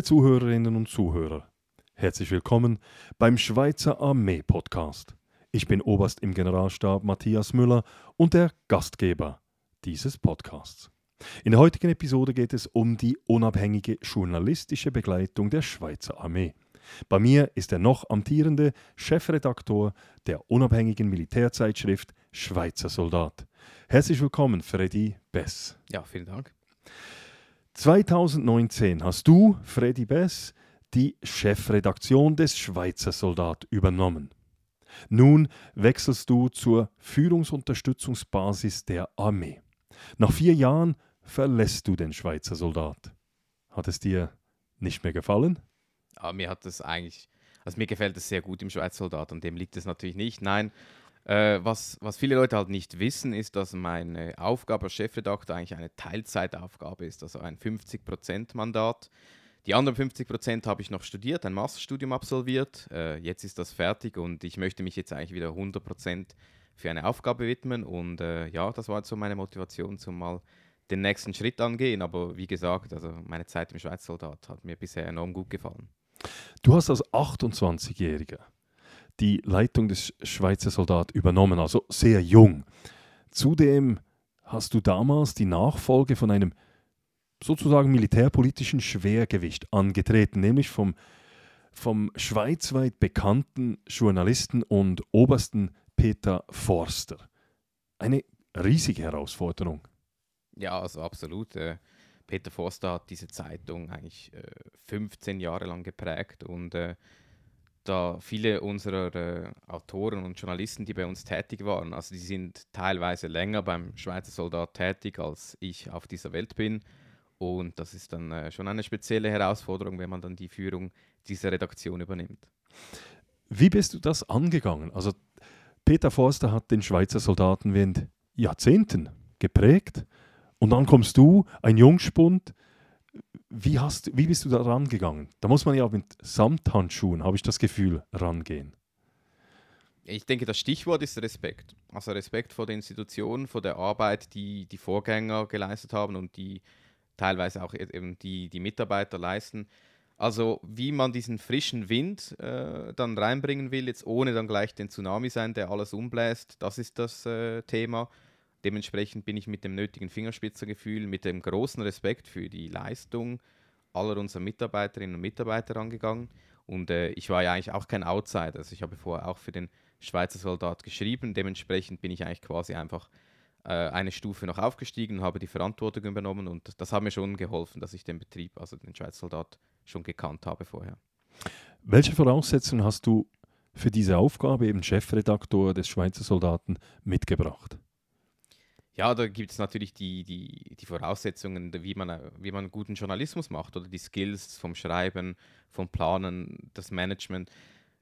Liebe Zuhörerinnen und Zuhörer, herzlich willkommen beim Schweizer Armee Podcast. Ich bin Oberst im Generalstab Matthias Müller und der Gastgeber dieses Podcasts. In der heutigen Episode geht es um die unabhängige journalistische Begleitung der Schweizer Armee. Bei mir ist der noch amtierende Chefredaktor der unabhängigen Militärzeitschrift Schweizer Soldat. Herzlich willkommen, Freddy Bess. Ja, vielen Dank. 2019 hast du, Freddy Bess, die Chefredaktion des Schweizer Soldat übernommen. Nun wechselst du zur Führungsunterstützungsbasis der Armee. Nach vier Jahren verlässt du den Schweizer Soldat. Hat es dir nicht mehr gefallen? Aber mir hat es eigentlich, also mir gefällt es sehr gut im Schweizer Soldat, an dem liegt es natürlich nicht. Nein, äh, was, was viele Leute halt nicht wissen, ist, dass meine Aufgabe als Chefredakteur eigentlich eine Teilzeitaufgabe ist, also ein 50%-Mandat. Die anderen 50% habe ich noch studiert, ein Masterstudium absolviert. Äh, jetzt ist das fertig und ich möchte mich jetzt eigentlich wieder 100% für eine Aufgabe widmen. Und äh, ja, das war jetzt so meine Motivation, zum mal den nächsten Schritt angehen. Aber wie gesagt, also meine Zeit im Schweizer Soldat hat mir bisher enorm gut gefallen. Du hast als 28-Jähriger die Leitung des Schweizer Soldat übernommen, also sehr jung. Zudem hast du damals die Nachfolge von einem sozusagen militärpolitischen Schwergewicht angetreten, nämlich vom, vom schweizweit bekannten Journalisten und Obersten Peter Forster. Eine riesige Herausforderung. Ja, also absolut. Äh, Peter Forster hat diese Zeitung eigentlich 15 äh, Jahre lang geprägt und äh, da viele unserer äh, Autoren und Journalisten, die bei uns tätig waren, also die sind teilweise länger beim Schweizer Soldat tätig, als ich auf dieser Welt bin. Und das ist dann äh, schon eine spezielle Herausforderung, wenn man dann die Führung dieser Redaktion übernimmt. Wie bist du das angegangen? Also Peter Forster hat den Schweizer Soldaten während Jahrzehnten geprägt und dann kommst du, ein Jungspund, wie, hast, wie bist du da rangegangen? Da muss man ja mit Samthandschuhen, habe ich das Gefühl, rangehen. Ich denke, das Stichwort ist Respekt. Also Respekt vor der Institution, vor der Arbeit, die die Vorgänger geleistet haben und die teilweise auch eben die, die Mitarbeiter leisten. Also wie man diesen frischen Wind äh, dann reinbringen will, jetzt ohne dann gleich den Tsunami sein, der alles umbläst, das ist das äh, Thema. Dementsprechend bin ich mit dem nötigen Fingerspitzergefühl, mit dem großen Respekt für die Leistung aller unserer Mitarbeiterinnen und Mitarbeiter angegangen. Und äh, ich war ja eigentlich auch kein Outsider. Also ich habe vorher auch für den Schweizer Soldat geschrieben. Dementsprechend bin ich eigentlich quasi einfach äh, eine Stufe noch aufgestiegen und habe die Verantwortung übernommen. Und das hat mir schon geholfen, dass ich den Betrieb, also den Schweizer Soldat, schon gekannt habe vorher. Welche Voraussetzungen hast du für diese Aufgabe, eben Chefredaktor des Schweizer Soldaten, mitgebracht? Ja, da gibt es natürlich die, die, die Voraussetzungen, wie man, wie man guten Journalismus macht oder die Skills vom Schreiben, vom Planen, das Management.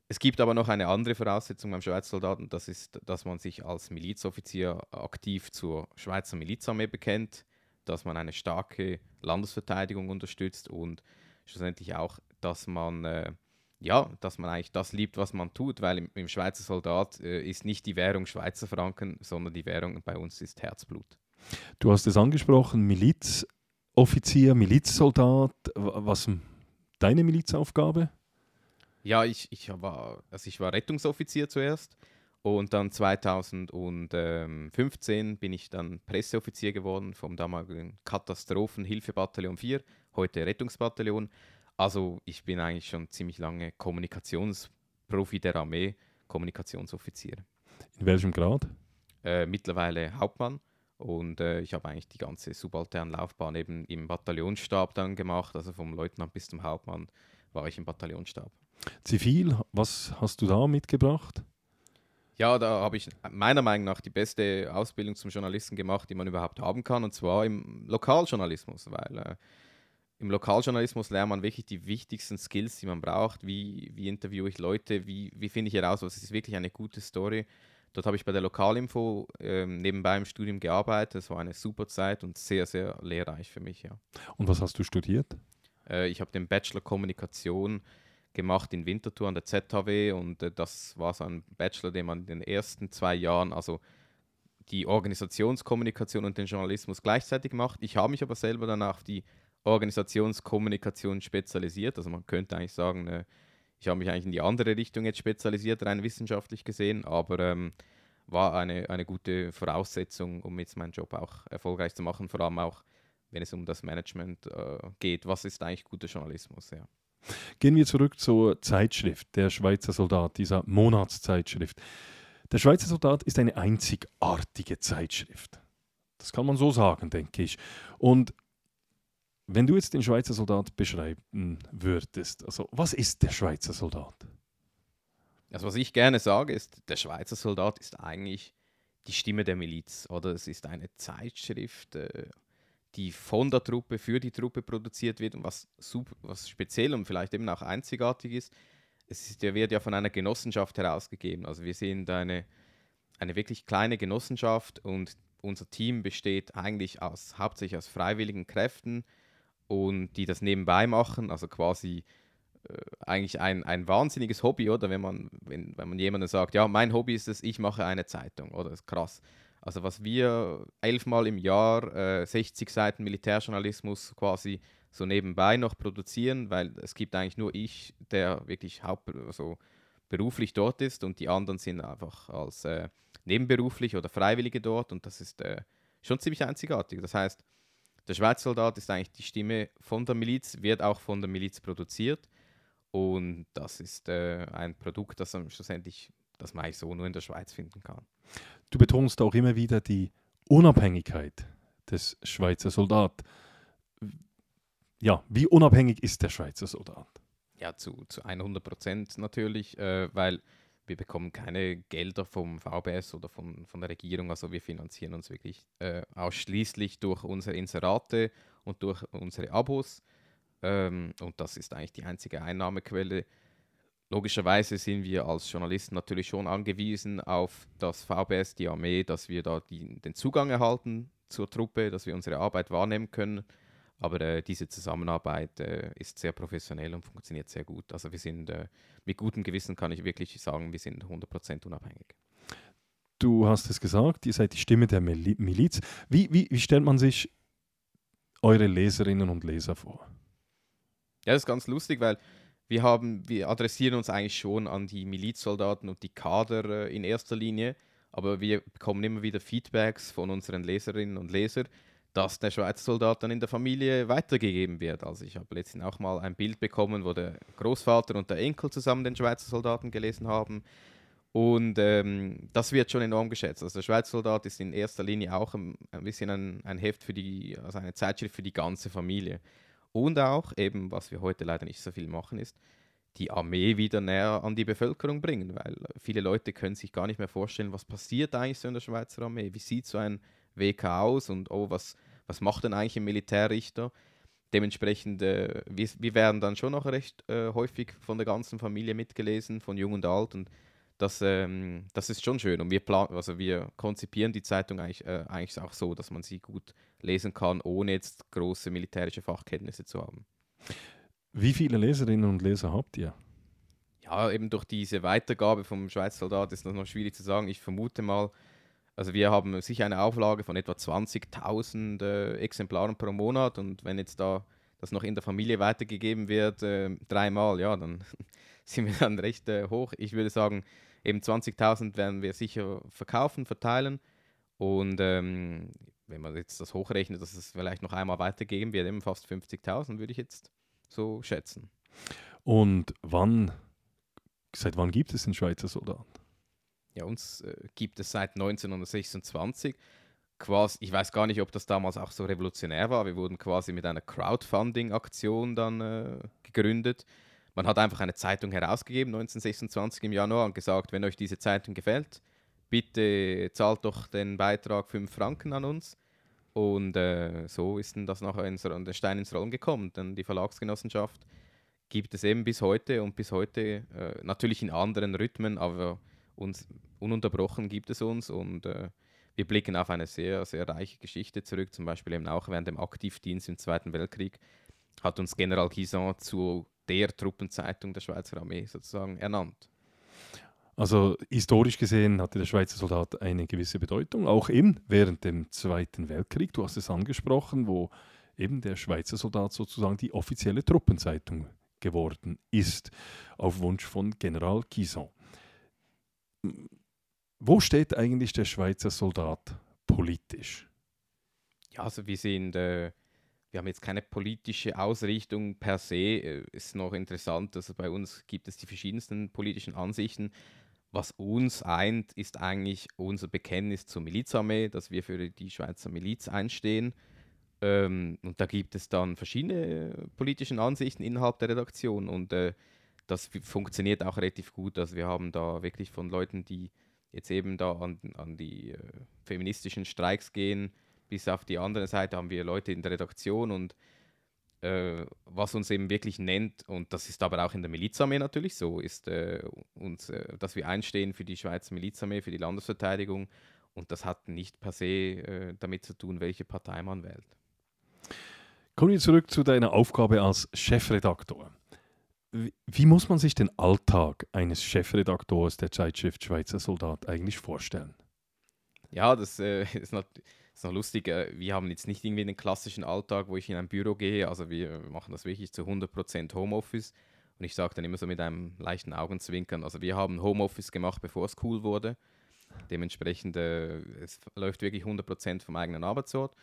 Es gibt aber noch eine andere Voraussetzung beim Schweizer Soldaten, das ist, dass man sich als Milizoffizier aktiv zur Schweizer Milizarmee bekennt, dass man eine starke Landesverteidigung unterstützt und schlussendlich auch, dass man äh, ja, dass man eigentlich das liebt, was man tut, weil im, im Schweizer Soldat äh, ist nicht die Währung Schweizer Franken, sondern die Währung bei uns ist Herzblut. Du hast es angesprochen, Milizoffizier, Milizsoldat. Was deine Milizaufgabe? Ja, ich, ich, war, also ich war Rettungsoffizier zuerst und dann 2015 bin ich dann Presseoffizier geworden vom damaligen Katastrophenhilfebataillon 4, heute Rettungsbataillon. Also ich bin eigentlich schon ziemlich lange Kommunikationsprofi der Armee, Kommunikationsoffizier. In welchem Grad? Äh, mittlerweile Hauptmann und äh, ich habe eigentlich die ganze subalterne Laufbahn eben im Bataillonsstab dann gemacht, also vom Leutnant bis zum Hauptmann war ich im Bataillonsstab. Zivil, was hast du da mitgebracht? Ja, da habe ich meiner Meinung nach die beste Ausbildung zum Journalisten gemacht, die man überhaupt haben kann, und zwar im Lokaljournalismus, weil äh, im Lokaljournalismus lernt man wirklich die wichtigsten Skills, die man braucht. Wie, wie interviewe ich Leute? Wie, wie finde ich heraus, was ist wirklich eine gute Story? Dort habe ich bei der Lokalinfo ähm, nebenbei im Studium gearbeitet. Es war eine super Zeit und sehr, sehr lehrreich für mich. Ja. Und was hast du studiert? Äh, ich habe den Bachelor Kommunikation gemacht in Winterthur an der ZHW und äh, das war so ein Bachelor, den man in den ersten zwei Jahren, also die Organisationskommunikation und den Journalismus gleichzeitig macht. Ich habe mich aber selber dann auf die Organisationskommunikation spezialisiert. Also man könnte eigentlich sagen, äh, ich habe mich eigentlich in die andere Richtung jetzt spezialisiert, rein wissenschaftlich gesehen, aber ähm, war eine, eine gute Voraussetzung, um jetzt meinen Job auch erfolgreich zu machen, vor allem auch, wenn es um das Management äh, geht. Was ist eigentlich guter Journalismus? Ja. Gehen wir zurück zur Zeitschrift, der Schweizer Soldat, dieser Monatszeitschrift. Der Schweizer Soldat ist eine einzigartige Zeitschrift. Das kann man so sagen, denke ich. Und wenn du jetzt den Schweizer Soldat beschreiben würdest, also was ist der Schweizer Soldat? Also was ich gerne sage, ist, der Schweizer Soldat ist eigentlich die Stimme der Miliz oder es ist eine Zeitschrift, äh, die von der Truppe für die Truppe produziert wird und was, super, was speziell und vielleicht eben auch einzigartig ist, es ist, wird ja von einer Genossenschaft herausgegeben. Also wir sind eine, eine wirklich kleine Genossenschaft und unser Team besteht eigentlich aus, hauptsächlich aus freiwilligen Kräften, und die das nebenbei machen, also quasi äh, eigentlich ein, ein wahnsinniges Hobby, oder? Wenn man, wenn, wenn man jemandem sagt, ja, mein Hobby ist es, ich mache eine Zeitung, oder? Das ist krass. Also was wir elfmal im Jahr, äh, 60 Seiten Militärjournalismus quasi so nebenbei noch produzieren, weil es gibt eigentlich nur ich, der wirklich haupt, also beruflich dort ist und die anderen sind einfach als äh, nebenberuflich oder Freiwillige dort und das ist äh, schon ziemlich einzigartig. Das heißt, der Schweizer Soldat ist eigentlich die Stimme von der Miliz, wird auch von der Miliz produziert. Und das ist äh, ein Produkt, das man schlussendlich, das man eigentlich so nur in der Schweiz finden kann. Du betonst auch immer wieder die Unabhängigkeit des Schweizer Soldat. Ja, wie unabhängig ist der Schweizer Soldat? Ja, zu, zu 100 Prozent natürlich, äh, weil wir bekommen keine Gelder vom VBS oder von, von der Regierung. Also wir finanzieren uns wirklich äh, ausschließlich durch unsere Inserate und durch unsere Abos. Ähm, und das ist eigentlich die einzige Einnahmequelle. Logischerweise sind wir als Journalisten natürlich schon angewiesen auf das VBS, die Armee, dass wir da die, den Zugang erhalten zur Truppe, dass wir unsere Arbeit wahrnehmen können. Aber äh, diese Zusammenarbeit äh, ist sehr professionell und funktioniert sehr gut. Also wir sind äh, mit gutem Gewissen, kann ich wirklich sagen, wir sind 100% unabhängig. Du hast es gesagt, ihr seid die Stimme der Miliz. Wie, wie, wie stellt man sich eure Leserinnen und Leser vor? Ja, das ist ganz lustig, weil wir, haben, wir adressieren uns eigentlich schon an die Milizsoldaten und die Kader äh, in erster Linie, aber wir bekommen immer wieder Feedbacks von unseren Leserinnen und Lesern, dass der Schweizer Soldat dann in der Familie weitergegeben wird. Also ich habe letztens auch mal ein Bild bekommen, wo der Großvater und der Enkel zusammen den Schweizer Soldaten gelesen haben. Und ähm, das wird schon enorm geschätzt. Also der Schweizer Soldat ist in erster Linie auch ein, ein bisschen ein, ein, Heft für die, also eine Zeitschrift für die ganze Familie. Und auch eben, was wir heute leider nicht so viel machen, ist, die Armee wieder näher an die Bevölkerung bringen, weil viele Leute können sich gar nicht mehr vorstellen, was passiert eigentlich so in der Schweizer Armee. Wie sieht so ein WK aus und oh, was, was macht denn eigentlich ein Militärrichter? Dementsprechend, äh, wir, wir, werden dann schon noch recht äh, häufig von der ganzen Familie mitgelesen, von jung und alt. Und das, ähm, das ist schon schön. Und wir, plan also wir konzipieren die Zeitung eigentlich, äh, eigentlich auch so, dass man sie gut lesen kann, ohne jetzt große militärische Fachkenntnisse zu haben. Wie viele Leserinnen und Leser habt ihr? Ja, eben durch diese Weitergabe vom Schweizer Soldat ist das noch schwierig zu sagen. Ich vermute mal, also wir haben sicher eine Auflage von etwa 20.000 äh, Exemplaren pro Monat und wenn jetzt da das noch in der Familie weitergegeben wird, äh, dreimal, ja, dann sind wir dann recht äh, hoch. Ich würde sagen, eben 20.000 werden wir sicher verkaufen, verteilen und ähm, wenn man jetzt das hochrechnet, dass es vielleicht noch einmal weitergeben wird, eben fast 50.000, würde ich jetzt so schätzen. Und wann, seit wann gibt es den Schweizer Soldat? Ja, uns äh, gibt es seit 1926. Quasi, ich weiß gar nicht, ob das damals auch so revolutionär war. Wir wurden quasi mit einer Crowdfunding-Aktion dann äh, gegründet. Man hat einfach eine Zeitung herausgegeben, 1926 im Januar, und gesagt, wenn euch diese Zeitung gefällt, bitte zahlt doch den Beitrag 5 Franken an uns. Und äh, so ist dann das nachher ins, der Stein ins Rollen gekommen. Denn die Verlagsgenossenschaft gibt es eben bis heute und bis heute äh, natürlich in anderen Rhythmen, aber uns ununterbrochen gibt es uns und äh, wir blicken auf eine sehr, sehr reiche Geschichte zurück. Zum Beispiel eben auch während dem Aktivdienst im Zweiten Weltkrieg hat uns General Guisan zu der Truppenzeitung der Schweizer Armee sozusagen ernannt. Also historisch gesehen hatte der Schweizer Soldat eine gewisse Bedeutung, auch eben während dem Zweiten Weltkrieg. Du hast es angesprochen, wo eben der Schweizer Soldat sozusagen die offizielle Truppenzeitung geworden ist, auf Wunsch von General Kison. Wo steht eigentlich der Schweizer Soldat politisch? Ja, also wir sind, äh, wir haben jetzt keine politische Ausrichtung per se. Äh, ist noch interessant, also bei uns gibt es die verschiedensten politischen Ansichten. Was uns eint, ist eigentlich unser Bekenntnis zur Milizarmee, dass wir für die Schweizer Miliz einstehen. Ähm, und da gibt es dann verschiedene politische Ansichten innerhalb der Redaktion und äh, das funktioniert auch relativ gut. Also wir haben da wirklich von Leuten, die jetzt eben da an, an die äh, feministischen Streiks gehen, bis auf die andere Seite haben wir Leute in der Redaktion und äh, was uns eben wirklich nennt, und das ist aber auch in der Milizarmee natürlich so, ist, äh, uns, äh, dass wir einstehen für die Schweizer Milizarmee, für die Landesverteidigung. Und das hat nicht per se äh, damit zu tun, welche Partei man wählt. Kommen wir zurück zu deiner Aufgabe als Chefredaktor. Wie, muss man sich den Alltag eines Chefredaktors der Zeitschrift Schweizer Soldat eigentlich vorstellen? Ja, das äh, ist, noch, ist noch lustig. Äh, wir haben jetzt nicht irgendwie den klassischen Alltag, wo ich in ein Büro gehe. Also wir machen das wirklich zu 100% Homeoffice. Und ich sage dann immer so mit einem leichten Augenzwinkern, also wir haben Homeoffice gemacht, bevor es cool wurde. Dementsprechend, äh, es läuft wirklich 100% vom eigenen Arbeitsort.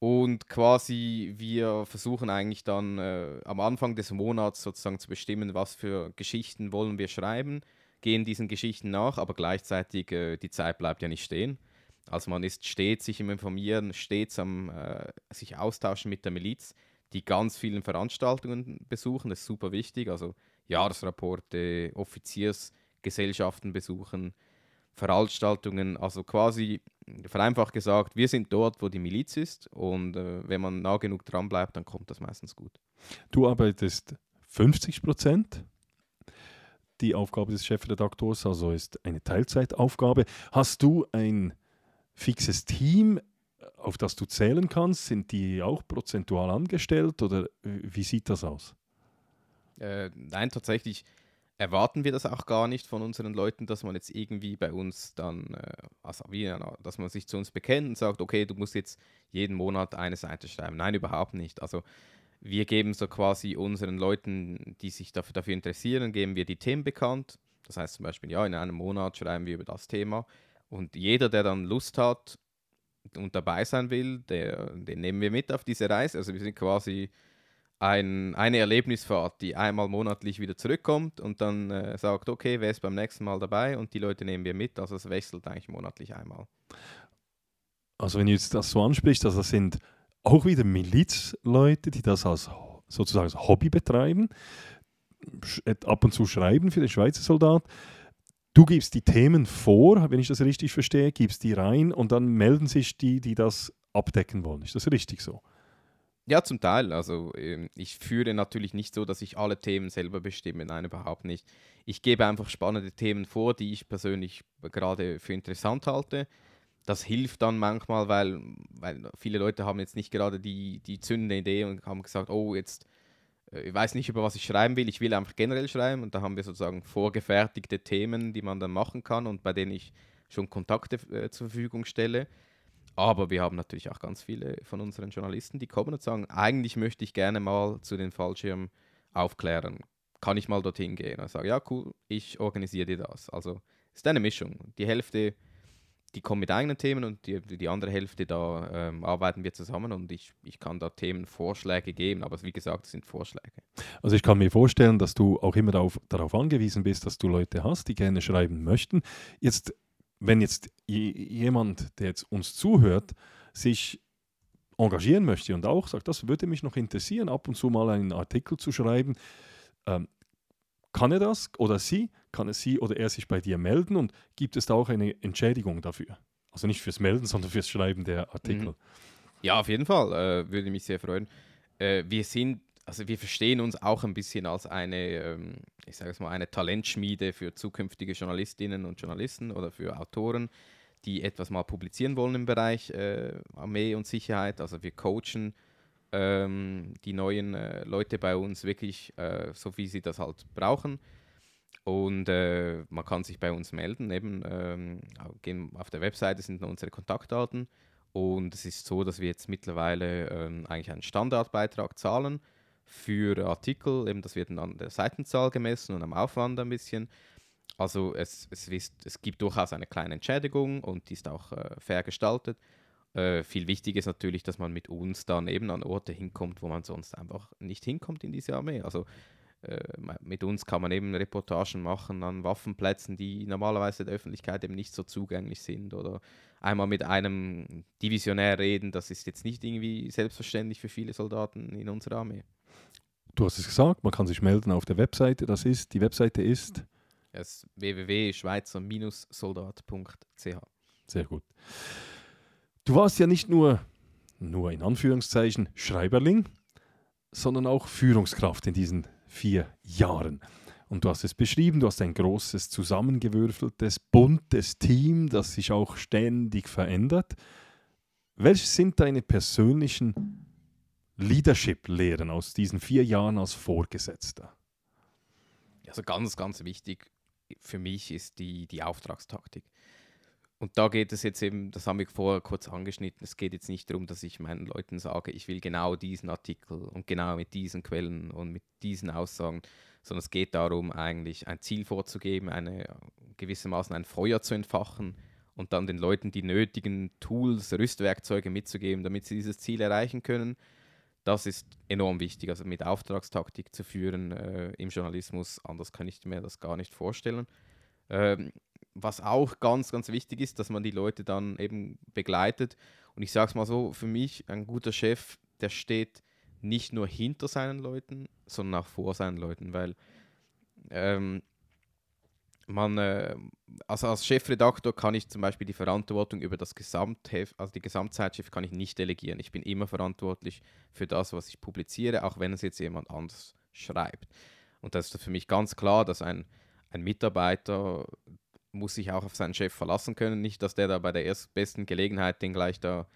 Und quasi wir versuchen eigentlich dann äh, am Anfang des Monats sozusagen zu bestimmen, was für Geschichten wollen wir schreiben, gehen diesen Geschichten nach, aber gleichzeitig äh, die Zeit bleibt ja nicht stehen. Also man ist stets sich im Informieren, stets am äh, sich austauschen mit der Miliz, die ganz vielen Veranstaltungen besuchen, das ist super wichtig, also Jahresrapporte, Offiziersgesellschaften besuchen, Veranstaltungen, also quasi vereinfacht gesagt, wir sind dort, wo die Miliz ist und äh, wenn man nah genug dran bleibt, dann kommt das meistens gut. Du arbeitest 50 Prozent. Die Aufgabe des Chefredaktors, also ist eine Teilzeitaufgabe. Hast du ein fixes Team, auf das du zählen kannst? Sind die auch prozentual angestellt oder wie sieht das aus? Äh, nein, tatsächlich erwarten wir das auch gar nicht von unseren Leuten, dass man jetzt irgendwie bei uns dann, äh, also wie, dass man sich zu uns bekennt und sagt, okay, du musst jetzt jeden Monat eine Seite schreiben. Nein, überhaupt nicht. Also wir geben so quasi unseren Leuten, die sich dafür, dafür interessieren, geben wir die Themen bekannt. Das heißt zum Beispiel, ja, in einem Monat schreiben wir über das Thema. Und jeder, der dann Lust hat und dabei sein will, der, den nehmen wir mit auf diese Reise. Also wir sind quasi ein, eine Erlebnisfahrt, die einmal monatlich wieder zurückkommt und dann äh, sagt, okay, wer ist beim nächsten Mal dabei und die Leute nehmen wir mit. Also es wechselt eigentlich monatlich einmal. Also wenn du jetzt das so ansprichst, also das sind auch wieder Milizleute, die das als sozusagen als Hobby betreiben, ab und zu schreiben für den Schweizer Soldat. Du gibst die Themen vor, wenn ich das richtig verstehe, gibst die rein und dann melden sich die, die das abdecken wollen. Ist das richtig so? Ja, zum Teil. Also ähm, ich führe natürlich nicht so, dass ich alle Themen selber bestimme. Nein, überhaupt nicht. Ich gebe einfach spannende Themen vor, die ich persönlich gerade für interessant halte. Das hilft dann manchmal, weil, weil viele Leute haben jetzt nicht gerade die, die zündende Idee und haben gesagt, oh, jetzt, äh, ich weiß nicht, über was ich schreiben will, ich will einfach generell schreiben. Und da haben wir sozusagen vorgefertigte Themen, die man dann machen kann und bei denen ich schon Kontakte äh, zur Verfügung stelle. Aber wir haben natürlich auch ganz viele von unseren Journalisten, die kommen und sagen, eigentlich möchte ich gerne mal zu den Fallschirmen aufklären. Kann ich mal dorthin gehen? Und sage, ja, cool, ich organisiere dir das. Also ist eine Mischung. Die Hälfte, die kommen mit eigenen Themen und die, die andere Hälfte, da ähm, arbeiten wir zusammen und ich, ich kann da Themenvorschläge geben, aber wie gesagt, es sind Vorschläge. Also ich kann mir vorstellen, dass du auch immer darauf, darauf angewiesen bist, dass du Leute hast, die gerne schreiben möchten. Jetzt wenn jetzt jemand, der jetzt uns zuhört, sich engagieren möchte und auch sagt, das würde mich noch interessieren, ab und zu mal einen Artikel zu schreiben, ähm, kann er das oder sie, kann es sie oder er sich bei dir melden und gibt es da auch eine Entschädigung dafür? Also nicht fürs Melden, sondern fürs Schreiben der Artikel. Mhm. Ja, auf jeden Fall, äh, würde mich sehr freuen. Äh, wir sind also wir verstehen uns auch ein bisschen als eine, ähm, ich sage es mal, eine Talentschmiede für zukünftige Journalistinnen und Journalisten oder für Autoren, die etwas mal publizieren wollen im Bereich äh, Armee und Sicherheit. Also wir coachen ähm, die neuen äh, Leute bei uns wirklich äh, so, wie sie das halt brauchen. Und äh, man kann sich bei uns melden. Eben, ähm, auf der Webseite sind unsere Kontaktdaten Und es ist so, dass wir jetzt mittlerweile ähm, eigentlich einen Standardbeitrag zahlen für Artikel. Eben, das wird dann an der Seitenzahl gemessen und am Aufwand ein bisschen. Also es, es, ist, es gibt durchaus eine kleine Entschädigung und die ist auch äh, fair gestaltet. Äh, viel wichtiger ist natürlich, dass man mit uns dann eben an Orte hinkommt, wo man sonst einfach nicht hinkommt in diese Armee. Also äh, mit uns kann man eben Reportagen machen an Waffenplätzen, die normalerweise der Öffentlichkeit eben nicht so zugänglich sind. Oder einmal mit einem Divisionär reden, das ist jetzt nicht irgendwie selbstverständlich für viele Soldaten in unserer Armee. Du hast es gesagt, man kann sich melden auf der Webseite. Das ist, die Webseite ist www.schweizer-soldat.ch. Sehr gut. Du warst ja nicht nur, nur in Anführungszeichen, Schreiberling, sondern auch Führungskraft in diesen vier Jahren. Und du hast es beschrieben, du hast ein großes, zusammengewürfeltes, buntes Team, das sich auch ständig verändert. Welche sind deine persönlichen Leadership-Lehren aus diesen vier Jahren als Vorgesetzter? Also ganz, ganz wichtig für mich ist die, die Auftragstaktik. Und da geht es jetzt eben, das haben wir vorher kurz angeschnitten, es geht jetzt nicht darum, dass ich meinen Leuten sage, ich will genau diesen Artikel und genau mit diesen Quellen und mit diesen Aussagen, sondern es geht darum, eigentlich ein Ziel vorzugeben, eine, gewissermaßen ein Feuer zu entfachen und dann den Leuten die nötigen Tools, Rüstwerkzeuge mitzugeben, damit sie dieses Ziel erreichen können. Das ist enorm wichtig, also mit Auftragstaktik zu führen äh, im Journalismus. Anders kann ich mir das gar nicht vorstellen. Ähm, was auch ganz, ganz wichtig ist, dass man die Leute dann eben begleitet. Und ich sage es mal so, für mich ein guter Chef, der steht nicht nur hinter seinen Leuten, sondern auch vor seinen Leuten, weil ähm, man, äh, also als Chefredaktor kann ich zum Beispiel die Verantwortung über das Gesamtheft, also die Gesamtzeitschrift kann ich nicht delegieren. Ich bin immer verantwortlich für das, was ich publiziere, auch wenn es jetzt jemand anders schreibt. Und das ist für mich ganz klar, dass ein, ein Mitarbeiter muss sich auch auf seinen Chef verlassen können. Nicht, dass der da bei der erstbesten Gelegenheit den gleich da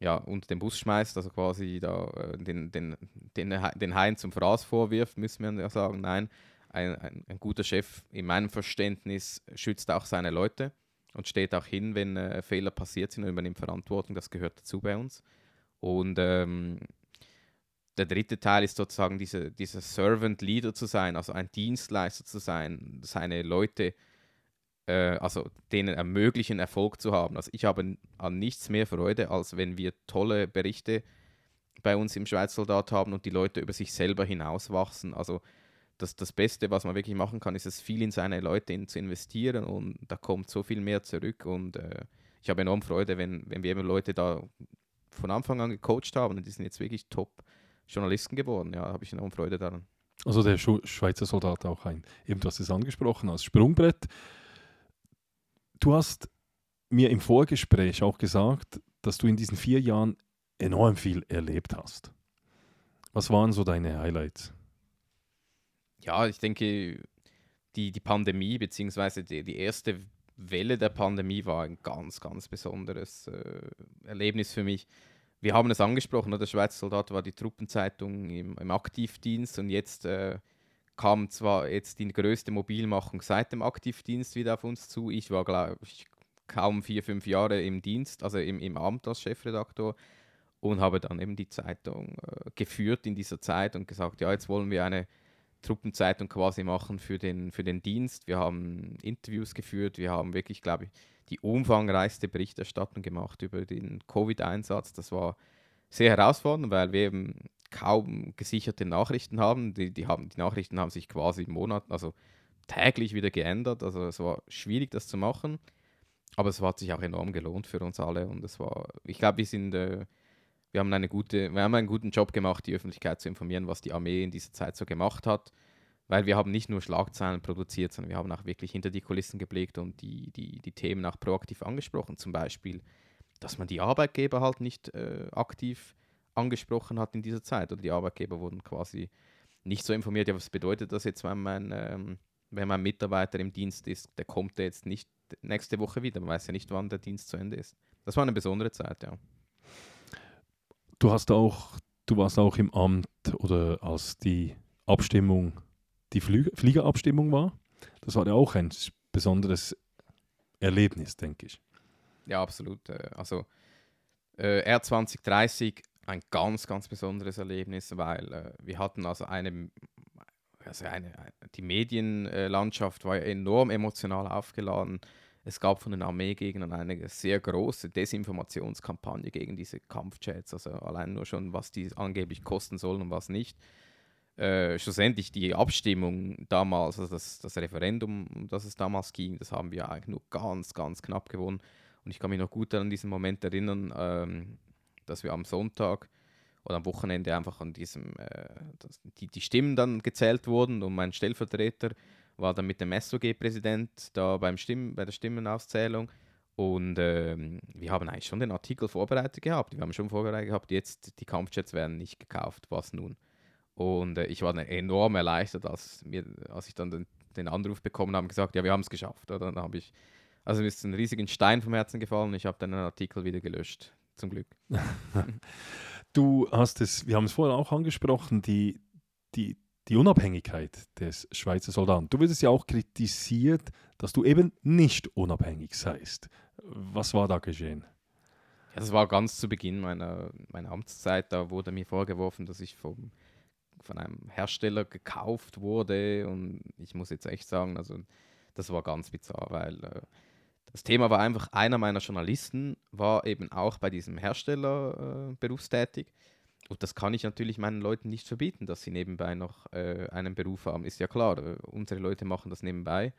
ja, unter den Bus schmeißt, also quasi da äh, den, den, den, den Hain zum Fraß vorwirft, müssen wir ja sagen. Nein, ein, ein, ein, guter Chef in meinem Verständnis schützt auch seine Leute und steht auch hin, wenn äh, Fehler passiert sind und übernimmt Verantwortung. Das gehört dazu bei uns. Und ähm, der dritte Teil ist sozusagen diese, dieser Servant Leader zu sein, also ein Dienstleister zu sein, seine Leute äh, also denen ermöglichen, Erfolg zu haben. Also ich habe an nichts mehr Freude, als wenn wir tolle Berichte bei uns im Schweizer Soldat haben und die Leute über sich selber hinauswachsen. Also das, das Beste, was man wirklich machen kann, ist es viel in seine Leute zu investieren und da kommt so viel mehr zurück und äh, ich habe enorm Freude, wenn, wenn wir eben Leute da von Anfang an gecoacht haben und die sind jetzt wirklich Top-Journalisten geworden. Ja, habe ich enorm Freude daran. Also der Schweizer Soldat auch ein, eben du hast es angesprochen, als Sprungbrett Du hast mir im Vorgespräch auch gesagt, dass du in diesen vier Jahren enorm viel erlebt hast. Was waren so deine Highlights? Ja, ich denke, die, die Pandemie beziehungsweise die, die erste Welle der Pandemie war ein ganz, ganz besonderes äh, Erlebnis für mich. Wir haben es angesprochen, der Schweizer Soldat war die Truppenzeitung im, im Aktivdienst und jetzt äh, kam zwar jetzt die größte Mobilmachung seit dem Aktivdienst wieder auf uns zu. Ich war, glaube ich, kaum vier, fünf Jahre im Dienst, also im, im Amt als Chefredaktor und habe dann eben die Zeitung äh, geführt in dieser Zeit und gesagt, ja, jetzt wollen wir eine Truppenzeitung quasi machen für den, für den Dienst. Wir haben Interviews geführt, wir haben wirklich, glaube ich, die umfangreichste Berichterstattung gemacht über den Covid-Einsatz. Das war sehr herausfordernd, weil wir eben kaum gesicherte Nachrichten haben. Die, die, haben. die Nachrichten haben sich quasi im Monat, also täglich wieder geändert. Also es war schwierig, das zu machen. Aber es hat sich auch enorm gelohnt für uns alle. Und es war, ich glaube, wir sind, äh, wir haben eine gute, wir haben einen guten Job gemacht, die Öffentlichkeit zu informieren, was die Armee in dieser Zeit so gemacht hat. Weil wir haben nicht nur Schlagzeilen produziert, sondern wir haben auch wirklich hinter die Kulissen geblickt und die, die, die Themen auch proaktiv angesprochen. Zum Beispiel, dass man die Arbeitgeber halt nicht äh, aktiv angesprochen hat in dieser Zeit. Oder die Arbeitgeber wurden quasi nicht so informiert, ja, was bedeutet das jetzt, wenn mein, ähm, wenn mein Mitarbeiter im Dienst ist, der kommt jetzt nicht nächste Woche wieder. Man weiß ja nicht, wann der Dienst zu Ende ist. Das war eine besondere Zeit, ja. Du hast auch, du warst auch im Amt oder als die Abstimmung, die Flü Fliegerabstimmung war. Das war ja auch ein besonderes Erlebnis, denke ich. Ja, absolut. Äh, also Äh, R2030, ein ganz, ganz besonderes Erlebnis, weil äh, wir hatten also eine, also eine, die Medienlandschaft war enorm emotional aufgeladen. Es gab von den Armeegegnern eine sehr große Desinformationskampagne gegen diese Kampfjets, also allein nur schon, was die angeblich kosten sollen und was nicht. Äh, schlussendlich die Abstimmung damals, also das, das Referendum, um das es damals ging, das haben wir eigentlich nur ganz, ganz knapp gewonnen. Und ich kann mich noch gut an diesen Moment erinnern, ähm, dass wir am Sonntag oder am Wochenende einfach an diesem, äh, die, die Stimmen dann gezählt wurden und mein Stellvertreter war dann mit dem SOG-Präsident da beim Stimmen, bei der Stimmenauszählung. Und ähm, wir haben eigentlich schon den Artikel vorbereitet gehabt. Wir haben schon vorbereitet gehabt, jetzt die Kampfjets werden nicht gekauft, was nun? Und äh, ich war dann enorm erleichtert, als, mir, als ich dann den, den Anruf bekommen habe, gesagt, ja, wir haben es geschafft. Oder? Dann habe ich, also mir ist ein riesigen Stein vom Herzen gefallen. Ich habe dann den Artikel wieder gelöscht, zum Glück. du hast es, wir haben es vorher auch angesprochen, die, die, die Unabhängigkeit des Schweizer Soldaten. Du wirst ja auch kritisiert, dass du eben nicht unabhängig seist. Was war da geschehen? Ja, das war ganz zu Beginn meiner, meiner Amtszeit. Da wurde mir vorgeworfen, dass ich vom, von einem Hersteller gekauft wurde. Und ich muss jetzt echt sagen, also das war ganz bizarr, weil äh, das Thema war einfach, einer meiner Journalisten war eben auch bei diesem Hersteller äh, berufstätig. Und das kann ich natürlich meinen Leuten nicht verbieten, dass sie nebenbei noch äh, einen Beruf haben. Ist ja klar, äh, unsere Leute machen das nebenbei.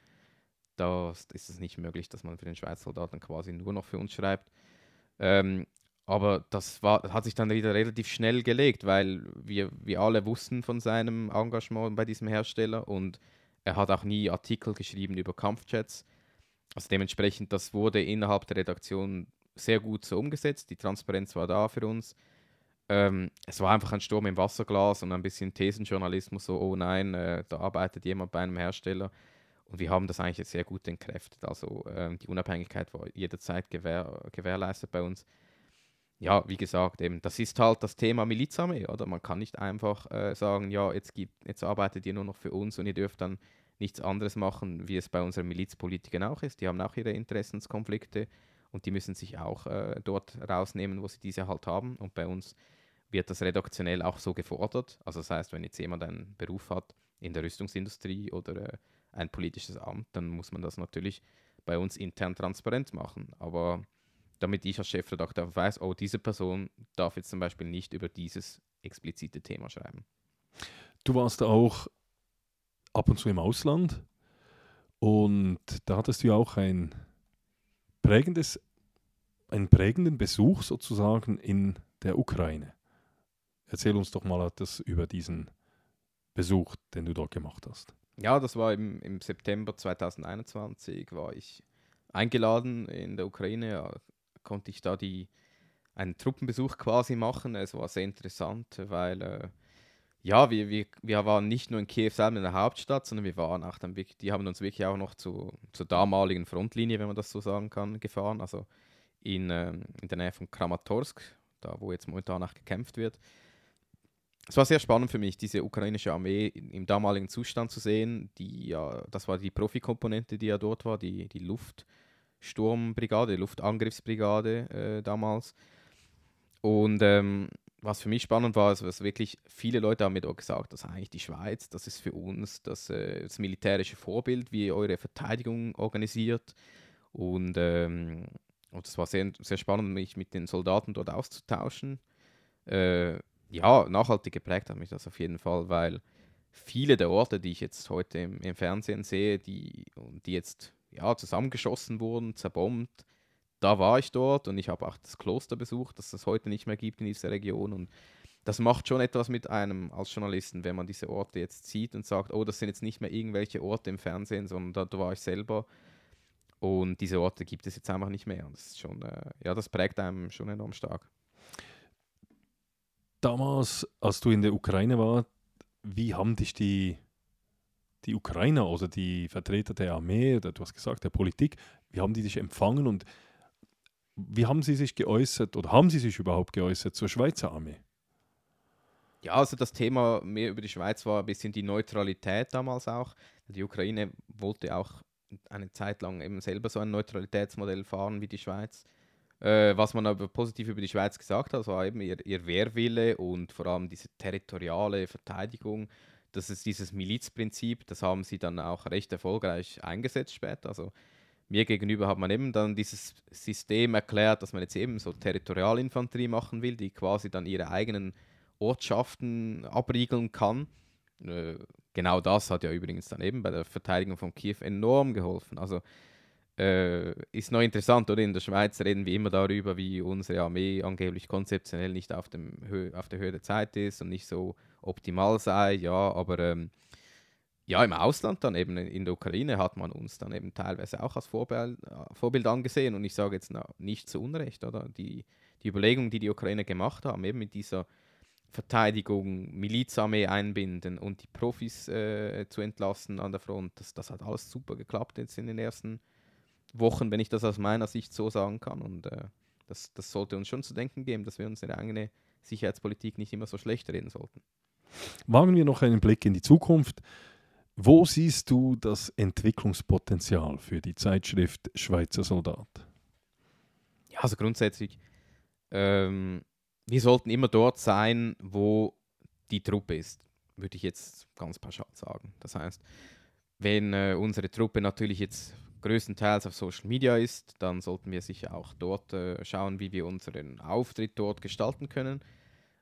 Da ist es nicht möglich, dass man für den Schweizer Soldaten quasi nur noch für uns schreibt. Ähm, aber das war, hat sich dann wieder relativ schnell gelegt, weil wir, wir alle wussten von seinem Engagement bei diesem Hersteller und er hat auch nie Artikel geschrieben über Kampfjets. Also dementsprechend, das wurde innerhalb der Redaktion sehr gut so umgesetzt. Die Transparenz war da für uns ähm, es war einfach ein Sturm im Wasserglas und ein bisschen Thesenjournalismus, so, oh nein, äh, da arbeitet jemand bei einem Hersteller. Und wir haben das eigentlich sehr gut entkräftet. Also ähm, die Unabhängigkeit war jederzeit gewähr, gewährleistet bei uns. Ja, wie gesagt, eben, das ist halt das Thema Milizarmee, oder? Man kann nicht einfach äh, sagen, ja, jetzt, gibt, jetzt arbeitet ihr nur noch für uns und ihr dürft dann nichts anderes machen, wie es bei unseren Milizpolitikern auch ist. Die haben auch ihre Interessenskonflikte und die müssen sich auch äh, dort rausnehmen, wo sie diese halt haben. Und bei uns wird das redaktionell auch so gefordert. Also das heißt, wenn jetzt jemand einen Beruf hat in der Rüstungsindustrie oder äh, ein politisches Amt, dann muss man das natürlich bei uns intern transparent machen. Aber damit ich als Chefredakteur weiß, oh, diese Person darf jetzt zum Beispiel nicht über dieses explizite Thema schreiben. Du warst auch ab und zu im Ausland und da hattest du auch ein prägendes, einen prägenden Besuch sozusagen in der Ukraine. Erzähl uns doch mal etwas über diesen Besuch, den du dort gemacht hast. Ja, das war im, im September 2021, war ich eingeladen in der Ukraine, ja, konnte ich da die, einen Truppenbesuch quasi machen. Es war sehr interessant, weil äh, ja, wir, wir, wir waren nicht nur in Kiew selber in der Hauptstadt, sondern wir waren auch dann wirklich, die haben uns wirklich auch noch zu, zur damaligen Frontlinie, wenn man das so sagen kann, gefahren. Also in, ähm, in der Nähe von Kramatorsk, da wo jetzt momentan auch gekämpft wird es war sehr spannend für mich, diese ukrainische Armee im damaligen Zustand zu sehen. Die, ja, das war die Profikomponente, die ja dort war, die, die Luftsturmbrigade, Luftangriffsbrigade äh, damals. Und ähm, was für mich spannend war, ist, was wirklich viele Leute haben mir dort gesagt, dass eigentlich die Schweiz, das ist für uns das, äh, das militärische Vorbild, wie ihr eure Verteidigung organisiert. Und, ähm, war sehr, sehr spannend, mich mit den Soldaten dort auszutauschen. Äh, ja, nachhaltig geprägt hat mich das auf jeden Fall, weil viele der Orte, die ich jetzt heute im, im Fernsehen sehe, die, die jetzt ja, zusammengeschossen wurden, zerbombt, da war ich dort und ich habe auch das Kloster besucht, das es heute nicht mehr gibt in dieser Region. Und das macht schon etwas mit einem als Journalisten, wenn man diese Orte jetzt sieht und sagt, oh, das sind jetzt nicht mehr irgendwelche Orte im Fernsehen, sondern da, da war ich selber. Und diese Orte gibt es jetzt einfach nicht mehr. Und das ist schon, äh, ja, das prägt einem schon enorm stark damals, als du in der Ukraine warst, wie haben dich die, die Ukrainer oder die Vertreter der Armee oder du hast gesagt, der Politik, wie haben die dich empfangen und wie haben sie sich geäußert oder haben sie sich überhaupt geäußert zur Schweizer Armee? Ja, also das Thema mehr über die Schweiz war ein bisschen die Neutralität damals auch. Die Ukraine wollte auch eine Zeit lang eben selber so ein Neutralitätsmodell fahren wie die Schweiz. Äh, was man aber positiv über die Schweiz gesagt hat, war eben ihr, ihr Wehrwille und vor allem diese territoriale Verteidigung. Das ist dieses Milizprinzip, das haben sie dann auch recht erfolgreich eingesetzt später. Also mir gegenüber hat man eben dann dieses System erklärt, dass man jetzt eben so Territorialinfanterie machen will, die quasi dann ihre eigenen Ortschaften abriegeln kann. Äh, genau das hat ja übrigens dann eben bei der Verteidigung von Kiew enorm geholfen. Also äh, ist noch interessant, oder? In der Schweiz reden wir immer darüber, wie unsere Armee angeblich konzeptionell nicht auf, dem Hö auf der Höhe der Zeit ist und nicht so optimal sei. Ja, aber ähm, ja, im Ausland dann eben in der Ukraine hat man uns dann eben teilweise auch als Vorbild, äh, Vorbild angesehen und ich sage jetzt na, nicht zu Unrecht, oder? Die, die Überlegungen, die die Ukraine gemacht haben, eben mit dieser Verteidigung, Milizarmee einbinden und die Profis äh, zu entlassen an der Front, das, das hat alles super geklappt jetzt in den ersten Jahren Wochen, wenn ich das aus meiner Sicht so sagen kann. Und äh, das, das sollte uns schon zu denken geben, dass wir unsere eigene Sicherheitspolitik nicht immer so schlecht reden sollten. Wagen wir noch einen Blick in die Zukunft. Wo siehst du das Entwicklungspotenzial für die Zeitschrift Schweizer Soldat? Ja, also grundsätzlich, ähm, wir sollten immer dort sein, wo die Truppe ist, würde ich jetzt ganz pauschal sagen. Das heißt, wenn äh, unsere Truppe natürlich jetzt größtenteils auf Social Media ist, dann sollten wir sicher auch dort äh, schauen, wie wir unseren Auftritt dort gestalten können.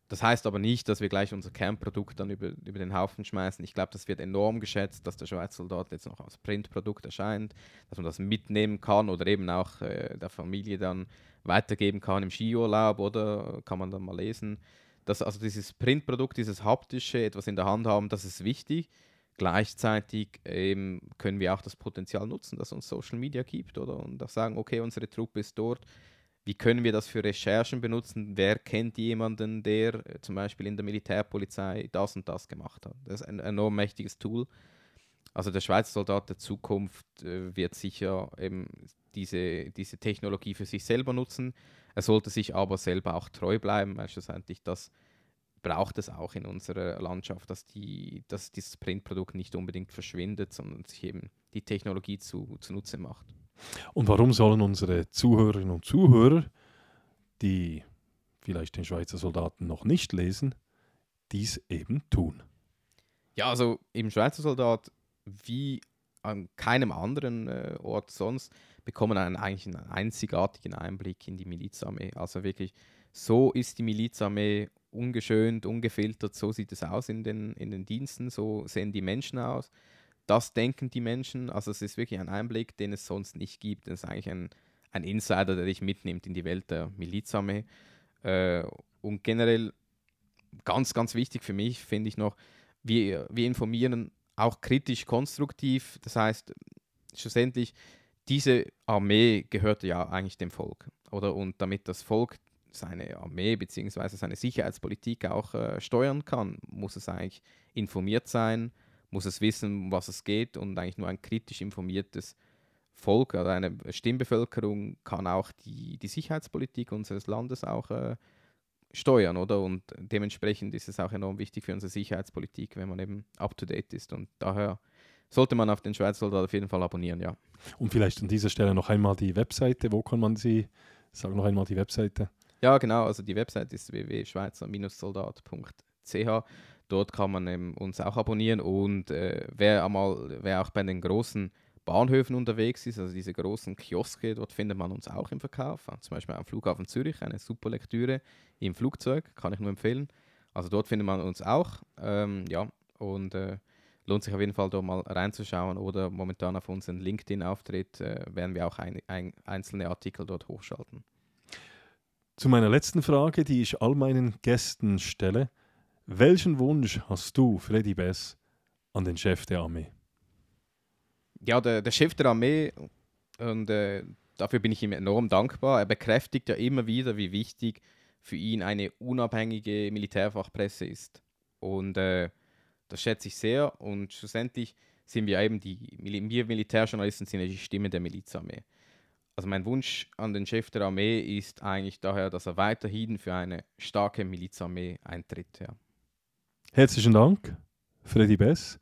Das heißt aber nicht, dass wir gleich unser Kernprodukt dann über, über den Haufen schmeißen. Ich glaube, das wird enorm geschätzt, dass der Schweizer Soldat jetzt noch als Printprodukt erscheint, dass man das mitnehmen kann oder eben auch äh, der Familie dann weitergeben kann im Skiurlaub oder kann man dann mal lesen. Das, also dieses Printprodukt, dieses haptische, etwas in der Hand haben, das ist wichtig. Gleichzeitig ähm, können wir auch das Potenzial nutzen, das uns Social Media gibt, oder? Und auch sagen, okay, unsere Truppe ist dort. Wie können wir das für Recherchen benutzen? Wer kennt jemanden, der äh, zum Beispiel in der Militärpolizei das und das gemacht hat? Das ist ein enorm mächtiges Tool. Also der Schweizer Soldat der Zukunft äh, wird sicher eben diese, diese Technologie für sich selber nutzen. Er sollte sich aber selber auch treu bleiben, weil schlussendlich das braucht es auch in unserer Landschaft, dass, die, dass dieses Printprodukt nicht unbedingt verschwindet, sondern sich eben die Technologie zu, zunutze macht. Und warum sollen unsere Zuhörerinnen und Zuhörer, die vielleicht den Schweizer Soldaten noch nicht lesen, dies eben tun? Ja, also im Schweizer Soldat, wie an keinem anderen äh, Ort sonst, bekommen einen eigentlich einen einzigartigen Einblick in die Milizarmee. Also wirklich, so ist die Milizarmee ungeschönt, ungefiltert, so sieht es aus in den, in den Diensten, so sehen die Menschen aus. Das denken die Menschen. Also es ist wirklich ein Einblick, den es sonst nicht gibt. Es ist eigentlich ein, ein Insider, der dich mitnimmt in die Welt der Milizarmee. Äh, und generell ganz, ganz wichtig für mich finde ich noch, wir, wir informieren auch kritisch konstruktiv. Das heißt, schlussendlich, diese Armee gehört ja eigentlich dem Volk. Oder? Und damit das Volk seine Armee bzw. seine Sicherheitspolitik auch äh, steuern kann, muss es eigentlich informiert sein, muss es wissen, um was es geht und eigentlich nur ein kritisch informiertes Volk oder eine Stimmbevölkerung kann auch die, die Sicherheitspolitik unseres Landes auch äh, steuern, oder? Und dementsprechend ist es auch enorm wichtig für unsere Sicherheitspolitik, wenn man eben up-to-date ist. Und daher sollte man auf den Schweizer Soldat auf jeden Fall abonnieren, ja. Und vielleicht an dieser Stelle noch einmal die Webseite. Wo kann man sie, sag noch einmal die Webseite. Ja, genau. Also die Website ist www.schweizer-soldat.ch. Dort kann man ähm, uns auch abonnieren und äh, wer, einmal, wer auch bei den großen Bahnhöfen unterwegs ist, also diese großen Kioske, dort findet man uns auch im Verkauf. Zum Beispiel am Flughafen Zürich, eine super Lektüre im Flugzeug, kann ich nur empfehlen. Also dort findet man uns auch. Ähm, ja, und äh, lohnt sich auf jeden Fall dort mal reinzuschauen oder momentan auf unseren LinkedIn-Auftritt äh, werden wir auch ein, ein, einzelne Artikel dort hochschalten. Zu meiner letzten Frage, die ich all meinen Gästen stelle. Welchen Wunsch hast du, Freddy Bess, an den Chef der Armee? Ja, der, der Chef der Armee, und äh, dafür bin ich ihm enorm dankbar, er bekräftigt ja immer wieder, wie wichtig für ihn eine unabhängige Militärfachpresse ist. Und äh, das schätze ich sehr. Und schlussendlich sind wir eben die, wir Militärjournalisten sind ja die Stimme der Milizarmee also mein Wunsch an den Chef der Armee ist eigentlich daher, dass er weiterhin für eine starke Milizarmee eintritt. Ja. Herzlichen Dank, Freddy Bess.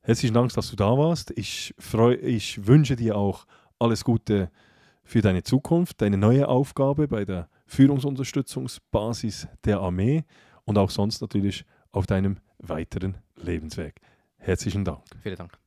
Herzlichen Dank, dass du da warst. Ich, freu, ich wünsche dir auch alles Gute für deine Zukunft, deine neue Aufgabe bei der Führungsunterstützungsbasis der Armee und auch sonst natürlich auf deinem weiteren Lebensweg. Herzlichen Dank. Vielen Dank.